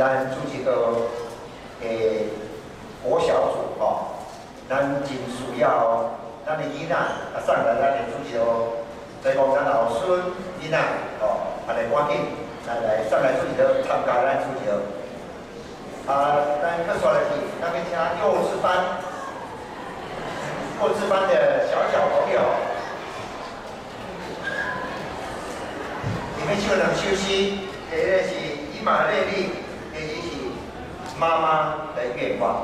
咱主持个诶国小组吼，咱真需要咱的囡仔啊上来咱的主持哦，再讲咱老孙囡仔哦，安尼赶紧来来上来主持哦，参加咱主持哦。啊，咱特殊的是，那边请幼稚班，幼稚班的小小朋友，你们就能休息，这个是以马内利，ma ma đấy nghiệp quả